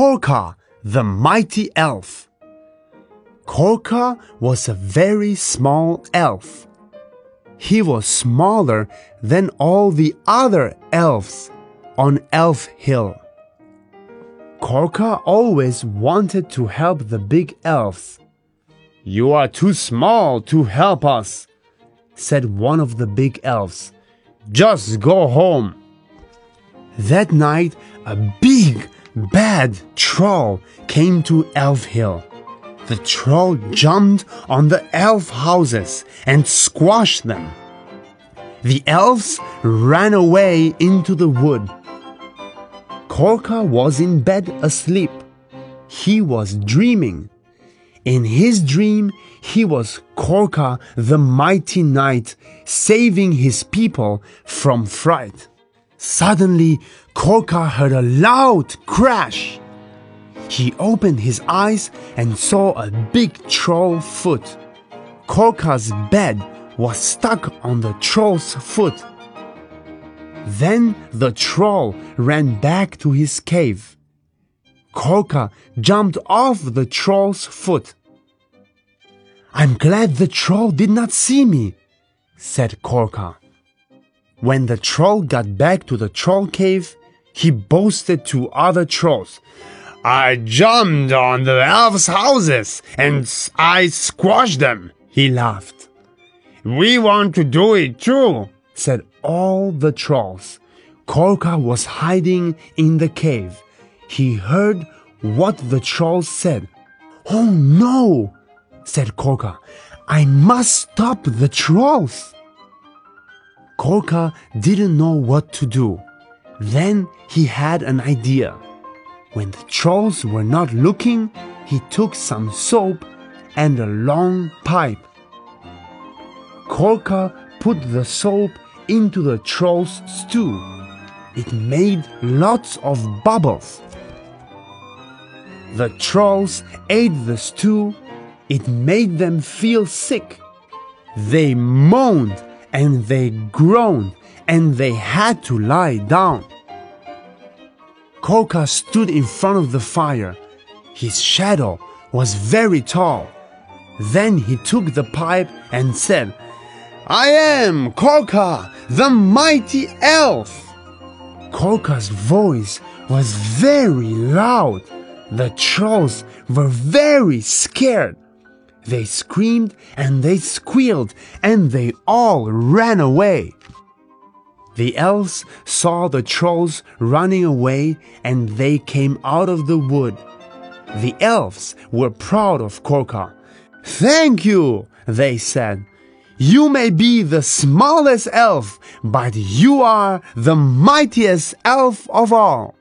Korka, the mighty elf. Korka was a very small elf. He was smaller than all the other elves on Elf Hill. Korka always wanted to help the big elves. You are too small to help us, said one of the big elves. Just go home. That night, a big, bad troll came to Elf Hill. The troll jumped on the elf houses and squashed them. The elves ran away into the wood. Korka was in bed asleep. He was dreaming. In his dream, he was Korka the mighty knight, saving his people from fright. Suddenly, Korka heard a loud crash. He opened his eyes and saw a big troll foot. Korka's bed was stuck on the troll's foot. Then the troll ran back to his cave. Korka jumped off the troll's foot. I'm glad the troll did not see me, said Korka. When the troll got back to the troll cave, he boasted to other trolls. I jumped on the elves' houses and I squashed them, he laughed. We want to do it too, said all the trolls. Korka was hiding in the cave. He heard what the trolls said. Oh no, said Korka. I must stop the trolls. Korka didn't know what to do. Then he had an idea. When the trolls were not looking, he took some soap and a long pipe. Korka put the soap into the troll's stew. It made lots of bubbles. The trolls ate the stew. It made them feel sick. They moaned and they groaned and they had to lie down. Korka stood in front of the fire. His shadow was very tall. Then he took the pipe and said, I am Korka, the mighty elf. Korka's voice was very loud. The trolls were very scared. They screamed and they squealed and they all ran away. The elves saw the trolls running away and they came out of the wood. The elves were proud of Korka. Thank you, they said. You may be the smallest elf, but you are the mightiest elf of all.